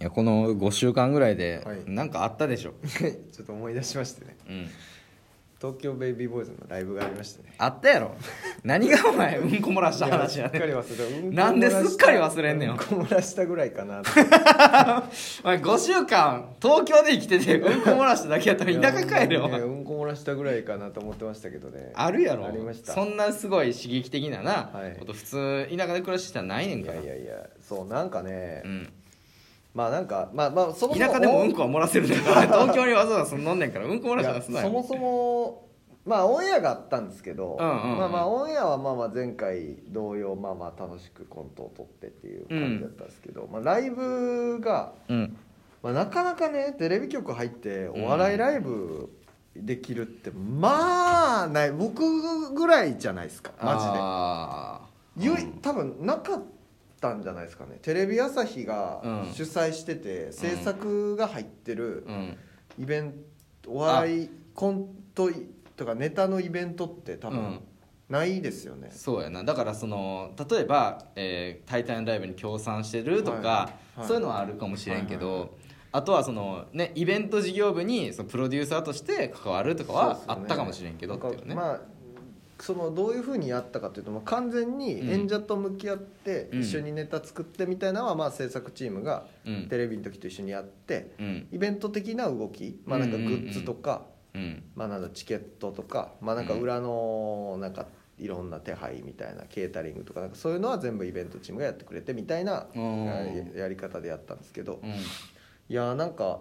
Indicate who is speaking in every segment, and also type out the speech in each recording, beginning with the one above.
Speaker 1: いやこの5週間ぐらいで
Speaker 2: はい。
Speaker 1: なんかあったでしょ、
Speaker 2: ちょっと思い出しましてね。
Speaker 1: うん。
Speaker 2: 東京ベイビーボーイズのライブがありましてね。
Speaker 1: あったやろ。何がお前うんこ漏らした話や
Speaker 2: いやすっかり
Speaker 1: ね
Speaker 2: 忘れた。うんこ
Speaker 1: なんですっかり忘れんねん。
Speaker 2: うんこ漏らしたぐらいかなと。
Speaker 1: お前5週間東京で生きててうんこ漏らしただけやったら田舎帰るよお前
Speaker 2: いやうんこ漏らしたぐらいかなと思ってましたけどね。
Speaker 1: あるやろ。
Speaker 2: ありました。
Speaker 1: そんなすごい刺激的なな、
Speaker 2: はい。
Speaker 1: こと普通田舎で暮らしてたらないねん
Speaker 2: い
Speaker 1: から。
Speaker 2: やいやいやそうなんかね、
Speaker 1: うん、
Speaker 2: まあなんかまあまあそもそも
Speaker 1: 田舎でもうんこは漏らせるねんから 東京にわざわざ住んどんねんからうんこ漏ら
Speaker 2: い
Speaker 1: したらすなよ。
Speaker 2: やそもそもまあオンエアがあったんですけど、
Speaker 1: うんうんうん。
Speaker 2: まあまあオンエアはまあまあ前回同様まあまあ楽しくコントを撮ってっていう感じだったんですけど、まあ、ライブが、
Speaker 1: うん。
Speaker 2: まあ、なかなかねテレビ局入ってお笑いライブできるって、まあない僕ぐらいじゃないですかマ
Speaker 1: あ
Speaker 2: ジで、ゆい
Speaker 1: うん
Speaker 2: 多分なかったんじゃないですかね。テレビ朝日が
Speaker 1: うん。
Speaker 2: 主催してて、制作が入ってる
Speaker 1: うん。
Speaker 2: イベントお笑いコントとかネタのイベントって多
Speaker 1: うん。
Speaker 2: 分ないですよね、
Speaker 1: そうやな。だからその例えば「えータイタンライブ」に協賛してるとか、
Speaker 2: はいはい
Speaker 1: そういうのはあるかもしれんけど、
Speaker 2: はいはいはい
Speaker 1: あとはその、ね、イベント事業部にそのプロデューサーとして関わるとかは
Speaker 2: そうっすよね。
Speaker 1: あったかもしれんけどっていうね、
Speaker 2: なんかまあそのどういうふうにやったかというともう完全に演者と向き合って
Speaker 1: うん。
Speaker 2: 一緒にネタ作ってみたいなのはまあ制作チームが
Speaker 1: うん。
Speaker 2: テレビの時と一緒にやって
Speaker 1: うん。
Speaker 2: イベント的な動き、まあ、なんかグッズとか、
Speaker 1: うん。
Speaker 2: まあ、なんだチケットとか、まあ、なんか裏のなんかいろんな手配みたいなケータリングとかなんかそういうのは全部イベントチームがやってくれてみたいな
Speaker 1: うん。
Speaker 2: ややり方でやったんですけど。
Speaker 1: うん。
Speaker 2: いやーなんか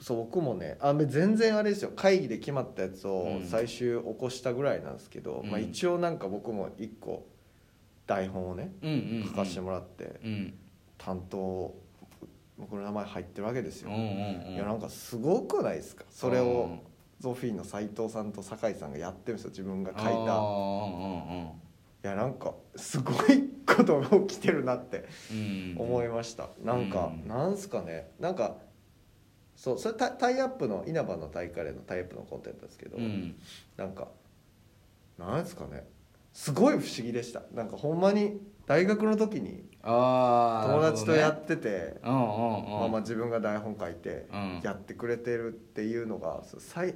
Speaker 2: そう僕もねあ全然あれですよ。会議で決まったやつを
Speaker 1: うん。
Speaker 2: 最終起こしたぐらいなんですけど、
Speaker 1: うん。
Speaker 2: まあ、一応なんか僕も一個台本をね
Speaker 1: うんうん
Speaker 2: 書かせてもらって
Speaker 1: うん。
Speaker 2: 担当僕の名前入ってるわけですよ、
Speaker 1: うんうんうん。
Speaker 2: いやなんかすごくないですか？それをゾフィーの斎藤さんと酒井さんがやってるんですよ。自分が書いた。い
Speaker 1: あーうん
Speaker 2: やなんかすごいことが起きてるなって
Speaker 1: うんうん。
Speaker 2: 思いました、なんか、
Speaker 1: うん。
Speaker 2: なんすかね？なんかそう。それタタイアップの稲葉の大会でのタイアップのコントやったんですけど、
Speaker 1: うん。
Speaker 2: なんかなんですかね。すごい不思議でした。なんかほんまに大学の時に友達とや
Speaker 1: っ
Speaker 2: ってて、あまあ自分が台本書いて
Speaker 1: うん。
Speaker 2: やってくれてるっていうのがそうさい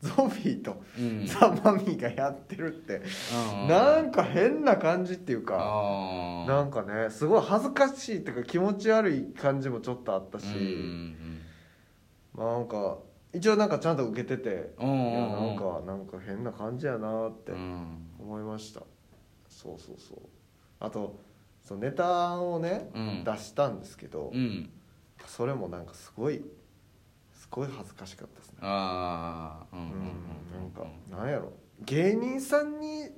Speaker 2: ゾフィーと
Speaker 1: うん。
Speaker 2: ザ・マミィがやってるって
Speaker 1: うんうん
Speaker 2: なんか変な感じっていうかなんかねすごい恥ずかしいっていうか気持ち悪い感じもちょっとあったし、
Speaker 1: うんうん
Speaker 2: まあなんか一応なんかちゃんと受けてて、
Speaker 1: うんうんうん。
Speaker 2: いやなんかなんか変な感じやなって
Speaker 1: うん。
Speaker 2: 思いました、そうそうそう。あとそのネタをね、
Speaker 1: うん。
Speaker 2: 出したんですけど、
Speaker 1: うん。
Speaker 2: それもなんかすごいすごい恥ずかしかったですね。
Speaker 1: ああうんうん
Speaker 2: うんなんか
Speaker 1: う
Speaker 2: なんやろ。芸人さんに
Speaker 1: ん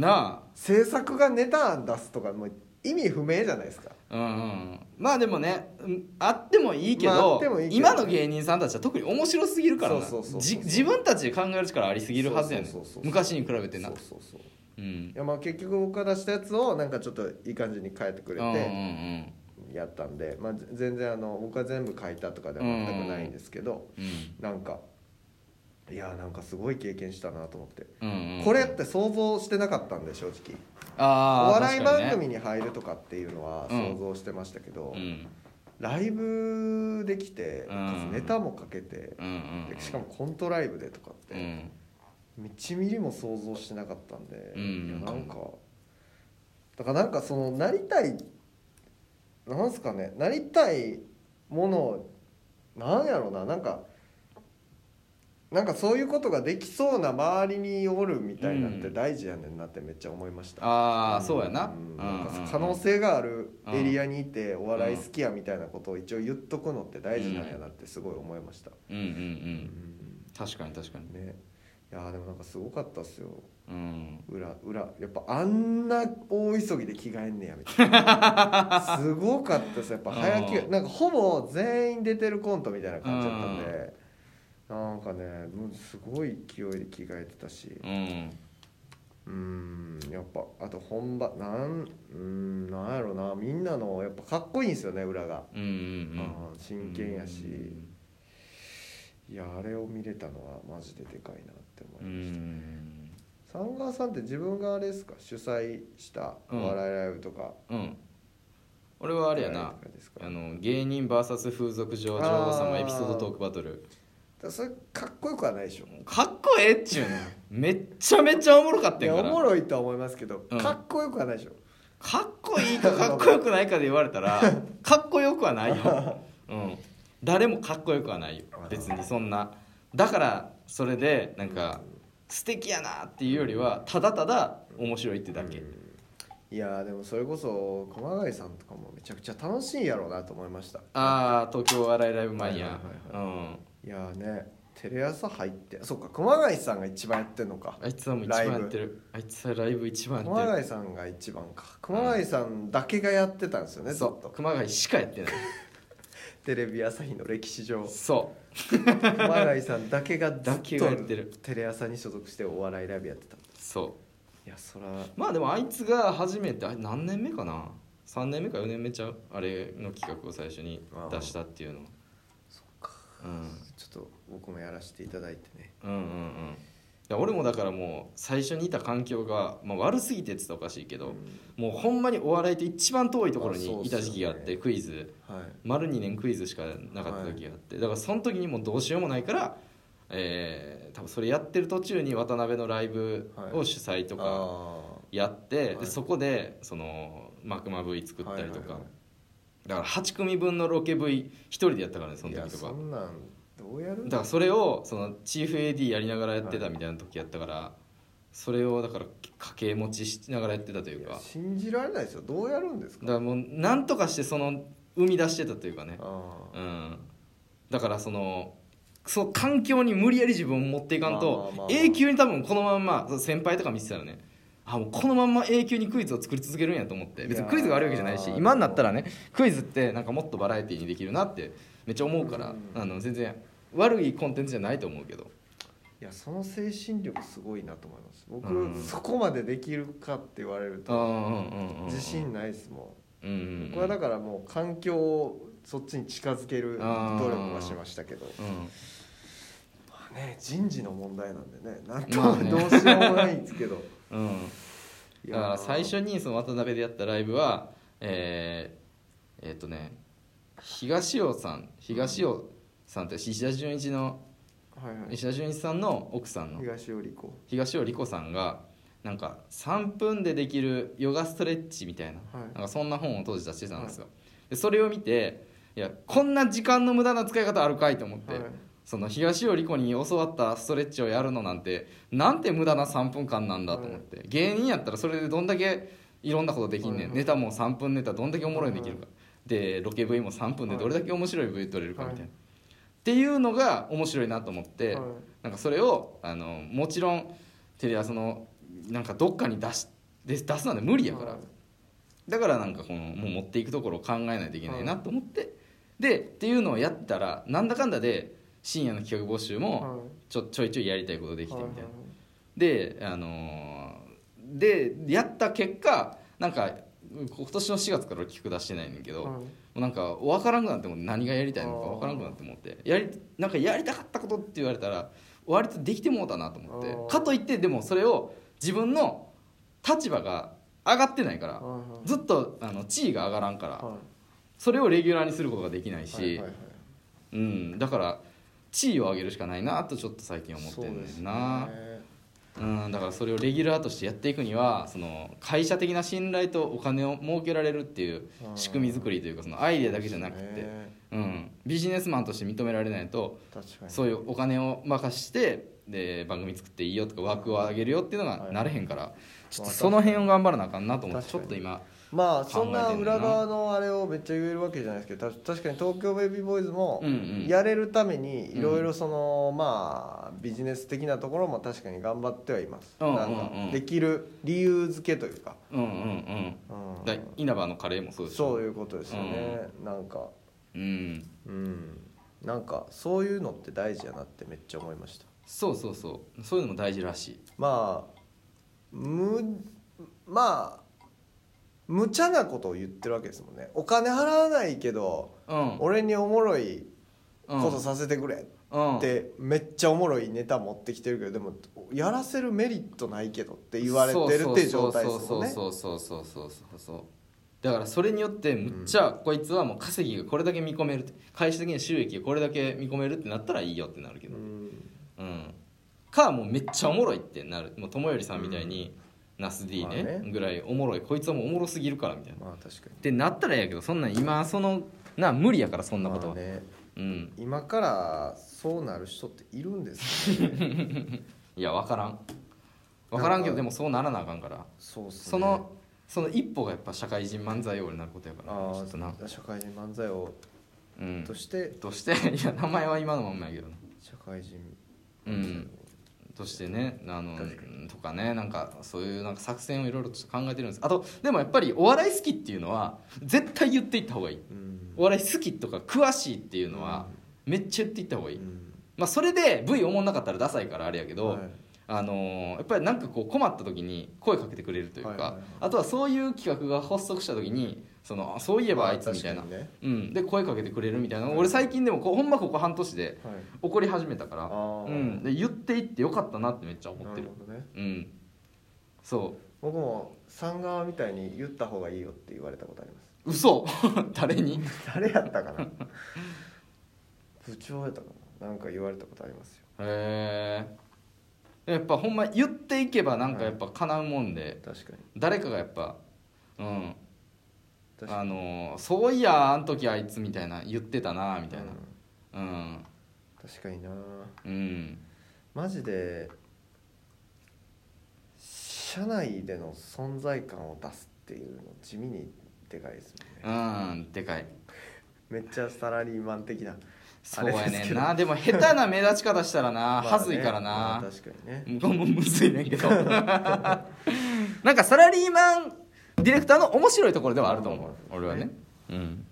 Speaker 1: な
Speaker 2: 制作がネタ案出すとかもう意味不明じゃないですか。
Speaker 1: あうんうん。まあでもねうんあってもいいけ
Speaker 2: まああ
Speaker 1: ど
Speaker 2: ってもいいけど
Speaker 1: 今の芸人さんたちは特に面白すぎるからな。
Speaker 2: そうそうそうそう
Speaker 1: じ自分たちで考える力ありすぎるはずやねん。
Speaker 2: そうそうそうそう。
Speaker 1: 昔に比べてな。
Speaker 2: そうそうそう。
Speaker 1: うん。
Speaker 2: いやまあ結局僕が出したやつをなんかちょっといい感じに変えてくれ
Speaker 1: うんうん
Speaker 2: てやったんで、まあ、ぜ全然あの僕は全部書いたとかでは全くないんですけど、
Speaker 1: うんうん。
Speaker 2: なんかいやなんかすごい経験したなと思って、
Speaker 1: うんうんうん。
Speaker 2: これって想像してなかったんで正直。
Speaker 1: あー
Speaker 2: お笑い番組に入るとかっていうのは
Speaker 1: うん。
Speaker 2: 想像してましたけど、
Speaker 1: うん。
Speaker 2: ライブできて、
Speaker 1: うん。
Speaker 2: ネタもかけて、
Speaker 1: うんうんうん。
Speaker 2: しかもコントライブでとかって、
Speaker 1: うん。
Speaker 2: 1ミリも想像してなかったんで、
Speaker 1: うん
Speaker 2: いやなんかだからなんかそのなりたいなんすかねなりたいものなんやろうななんかなんかそういうことができそうな周りにおるみたいなんて
Speaker 1: うん。
Speaker 2: 大事やねんなってめっちゃ思いました、
Speaker 1: ああそうやな。
Speaker 2: なんか可能性があるエリアにいてお笑い好きやみたいなことを一応言っとくのって大事なんやなってすごい思いました、
Speaker 1: うんうんう
Speaker 2: うん
Speaker 1: ん確かに確かに。
Speaker 2: ね。いやーでもなんかすごかったっすよ。
Speaker 1: うん。
Speaker 2: 裏裏。やっぱあんな大急ぎで着替えんねやみたいな。すごかったです。やっぱ早着
Speaker 1: うん。
Speaker 2: なんかほぼ全員出てるコントみたいな感じだったんでなんかねもうすごい勢いで着替えてたし。
Speaker 1: うん。
Speaker 2: うんやっぱあと本番なんうんなんやろな。みんなのやっぱかっこいいんですよね裏が。
Speaker 1: うんうんうん。
Speaker 2: 真剣やし。いやあれを見れたのはマジででかいなって思
Speaker 1: う
Speaker 2: いました。
Speaker 1: ん。
Speaker 2: サンガーさんって自分があれですか？主催したお笑いライブとか。
Speaker 1: うん。俺はあれやな。あの芸人 VS 風俗嬢女王様エピソードトークバトル
Speaker 2: だそれかっこよくはないでしょ。
Speaker 1: かっこええっちゅうねん。めっちゃめちゃおもろかった
Speaker 2: いやおもろいとは思いますけど、
Speaker 1: うん。
Speaker 2: かっこよくはないでしょ。
Speaker 1: かっこいいかかっこよくないかで言われたら かっこよくはないよ、うん、誰もかっこよくはないよ。別にそんな。だからそれでなんか素敵やなっていうよりはただただ面白いってだけ、
Speaker 2: いやーでもそれこそ熊谷さんとかもめちゃくちゃ楽しいんやろうなと思いました。
Speaker 1: ああ東京お笑いライブマニア。
Speaker 2: はいはい。
Speaker 1: うん
Speaker 2: いやーねテレ朝入ってそっか熊谷さんが一番やってんのか。
Speaker 1: あいつはもう一番やってる。あいつはライブ一番や
Speaker 2: 熊
Speaker 1: ってる。
Speaker 2: 谷さんが一番か。熊谷さんだけがやってたんですよねずっ
Speaker 1: そ
Speaker 2: と。
Speaker 1: う熊谷しかやってない。
Speaker 2: テレビ朝日の歴史上。
Speaker 1: そ
Speaker 2: 熊谷さんだけがずっ
Speaker 1: だけがやってる。
Speaker 2: とテレ朝に所属してお笑いライブやってた。
Speaker 1: う。そ
Speaker 2: いやそら。
Speaker 1: うまあでもあいつが初めてあれ何年目かな？3年目か4年目ちゃう？あれの企画を最初に出したっていうの
Speaker 2: ちょっと僕もやらせていただいてね。
Speaker 1: うんうんうん。いや俺もだからもう最初にいた環境が、まあ、悪すぎてって言ったらおかしいけど、もうほんまにお笑いと一番遠いところにいた時期があって、
Speaker 2: まあ
Speaker 1: クイズ。
Speaker 2: はい。
Speaker 1: 丸2年クイズしかなかった時があって、だからその時にもうどうしようもないから、えー多分それやってる途中に渡辺のライブを主催とか
Speaker 2: あ
Speaker 1: やって、
Speaker 2: はい。
Speaker 1: でそこでそのマクマ V 作ったりとか、
Speaker 2: はいはいはい
Speaker 1: だから8組分のロケ V 一人でやったからねその時とか。
Speaker 2: そんなんどうやる
Speaker 1: だからそれをそのチーフ AD やりながらやってたみたいな時やったから、それをだから掛け持ちしながらやってたというか。
Speaker 2: 信じられないですよ。どうやるんですか？
Speaker 1: だからもうなんとかしてその生み出してたというかね。
Speaker 2: あ
Speaker 1: うん。だからそのその環境に無理やり自分を持っていかんと
Speaker 2: まあまあまあまあ。
Speaker 1: 永久に多分このまんま先輩とか見てたらねあもうこのまんま永久にクイズを作り続けるんやと思って。別にクイズが悪いわけじゃないし今になったらねクイズってなんかもっとバラエティーにできるなってめっちゃ思うから
Speaker 2: うん。
Speaker 1: あの全然悪いコンテンツじゃないと思うけど。
Speaker 2: いやその精神力すごいなと思います。僕、
Speaker 1: うん。
Speaker 2: そこまでできるかって言われると自信ないですも
Speaker 1: うんうんうん
Speaker 2: ん。僕はだからもう環境をそっちに近づける努力はしましたけど。
Speaker 1: うん。
Speaker 2: まあね人事の問題なんでねなんとどうしようもないんですけど
Speaker 1: うん。
Speaker 2: い
Speaker 1: だから最初にその渡辺でやったライブはえー、えーっとね東尾さん東尾さんって石田純一の
Speaker 2: はいはい。
Speaker 1: 石田純一さんの奥さんの
Speaker 2: 東尾理子。
Speaker 1: 東尾理子さんがなんか3分でできるヨガストレッチみたいな
Speaker 2: はい。
Speaker 1: なんかそんな本を当時出してたんですよ、でそれを見ていやこんな時間の無駄な使い方あるかいと思って、
Speaker 2: はい
Speaker 1: その東尾理子に教わったストレッチをやるのなんてなんて無駄な3分間なんだと思って、芸人やったらそれでどんだけいろんなことできんねん、ネタも3分ネタどんだけおもろいのできるか、でロケ V も3分でどれだけ面白い V 撮れるかみたいな、
Speaker 2: はい。
Speaker 1: っていうのが面白いなと思って、
Speaker 2: はい。
Speaker 1: なんかそれをあのもちろんテレ朝のなんかどっかに出しで出すなんて無理やから、
Speaker 2: はい。
Speaker 1: だからなんかこのもう持っていくところを考えないといけないなと思って、でっていうのをやったらなんだかんだで深夜の企画募集も
Speaker 2: はい。
Speaker 1: ちょちょいちょいやりたいことできてみたいな、
Speaker 2: はい
Speaker 1: であのーでやった結果なんか今年の4月から企画出してないねんけど、
Speaker 2: はい。
Speaker 1: もうなんか分からんくなっても何がやりたいのか分からんくなって思ってやりなんかやりたかったことって言われたら割とできてもうたなと思って。かといってでもそれを自分の立場が上がってないからずっとあの地位が上がらんから
Speaker 2: はい。
Speaker 1: それをレギュラーにすることができないし、うん、だから地位を上げるしかないなとちょっと最近思って
Speaker 2: そうんですね。
Speaker 1: ねんなうん、だからそれをレギュラーとしてやっていくにはその会社的な信頼とお金を儲けられるっていう仕組み作りというかそのアイデアだけじゃなくて、
Speaker 2: ね。
Speaker 1: うん、ビジネスマンとして認められないと
Speaker 2: 確かに
Speaker 1: そういうお金を任してで番組作っていいよとか枠を上げるよっていうのが
Speaker 2: はい。
Speaker 1: なれへんから、ちょっと
Speaker 2: まあ
Speaker 1: その辺を頑張らなあかんなと思ってちょっと今
Speaker 2: まあそんな裏側のあれをめっちゃ言えるわけじゃないですけどた確かに東京ベイビーボーイズも
Speaker 1: うんうん。
Speaker 2: やれるためにいろいろそのまあビジネス的なところも確かに頑張ってはいます。
Speaker 1: うんうんうん。
Speaker 2: なんかできる理由付けというか。
Speaker 1: うんうんうん。
Speaker 2: うん。
Speaker 1: だ稲葉のカレーもそうでしょ
Speaker 2: そういうことですよね。なんか。
Speaker 1: うん。
Speaker 2: うん。なんかそういうのって大事やなってめっちゃ思いました。
Speaker 1: そうそうそう。そういうのも大事らしい。
Speaker 2: まあむまあ無茶なことを言ってるわけですもんね。お金払わないけど、
Speaker 1: うん、
Speaker 2: 俺におもろいことさせてくれって、めっちゃおもろいネタ持ってきてるけどでもやらせるメリットないけどって言われてるって状態ですもんね。
Speaker 1: そうそうそうそうそうそうだからそれによってむっちゃこいつはもう稼ぎがこれだけ見込める会社的に収益がこれだけ見込めるってなったらいいよってなるけど、
Speaker 2: うん、
Speaker 1: かもうめっちゃおもろいってなる。もう友よりさんみたいに、うんナス D ね,、
Speaker 2: まあね。
Speaker 1: ぐらいおもろい。こいつはもうおもろすぎるからみたいな。
Speaker 2: まあ確かに。
Speaker 1: ってなったらええやけどそんなん今そのな無理やからそんなことは、
Speaker 2: まあね。
Speaker 1: うん。
Speaker 2: 今からそうなる人っているんですかね。
Speaker 1: いや分からん。分からんけどでもそうならなあかんから。
Speaker 2: そうっすね。
Speaker 1: そのその一歩がやっぱ社会人漫才王になることやから。
Speaker 2: あ
Speaker 1: ちょっとな。
Speaker 2: あ社会人漫才を
Speaker 1: うん。
Speaker 2: として。
Speaker 1: として。いや名前は今のまんまやけどな。
Speaker 2: 社会人。
Speaker 1: うんとしてねあのとかねなんかそういうなんか作戦をいろいろと考えてるんです。あとでもやっぱりお笑い好きっていうのは絶対言っていった方がいい。
Speaker 2: うん。
Speaker 1: お笑い好きとか詳しいっていうのはめっちゃ言っていった方がいい、
Speaker 2: うん。
Speaker 1: まあそれで V おもんなかったらダサいからあれやけど、
Speaker 2: はい
Speaker 1: あのーやっぱりなんかこう困った時に声かけてくれるというか、
Speaker 2: はいはいはい。
Speaker 1: あとはそういう企画が発足した時にそのあそういえばあいつみたいな、
Speaker 2: ね。
Speaker 1: うん、で声かけてくれるみたいな、
Speaker 2: はい。
Speaker 1: 俺最近でもこうほんまここ半年で
Speaker 2: はい。
Speaker 1: 怒り始めたから、
Speaker 2: あー。
Speaker 1: うん、で言っていってよかったなってめっちゃ思
Speaker 2: な
Speaker 1: ってる。
Speaker 2: ね。
Speaker 1: うん。そ
Speaker 2: 僕もさん側みたいに言った方がいいよって言われたことあります。
Speaker 1: う嘘。誰に？
Speaker 2: 誰やったかな。部長やったかな。なんか言われたことありますよ。
Speaker 1: へえやっぱほんま言っていけばなんかやっぱ叶うもんで、
Speaker 2: 確かに。
Speaker 1: 誰かがやっぱうん。
Speaker 2: 確か
Speaker 1: あのそういやあん時あいつみたいな言ってたなみたい
Speaker 2: に
Speaker 1: な。うん。
Speaker 2: うん。確かにな。
Speaker 1: うん。
Speaker 2: マジで社内での存在感を出すっていうの地味にでかいですもんね。
Speaker 1: うんでかい。
Speaker 2: めっちゃサラリーマン的な
Speaker 1: そうやねんな。でも下手な目立ち方したらな、
Speaker 2: まあね。
Speaker 1: はずいから
Speaker 2: まあ
Speaker 1: な、
Speaker 2: 確かにね。
Speaker 1: 向こうもむずいねんけど。なんかサラリーマンディレクターの面白いところではあると思う。俺はね。うん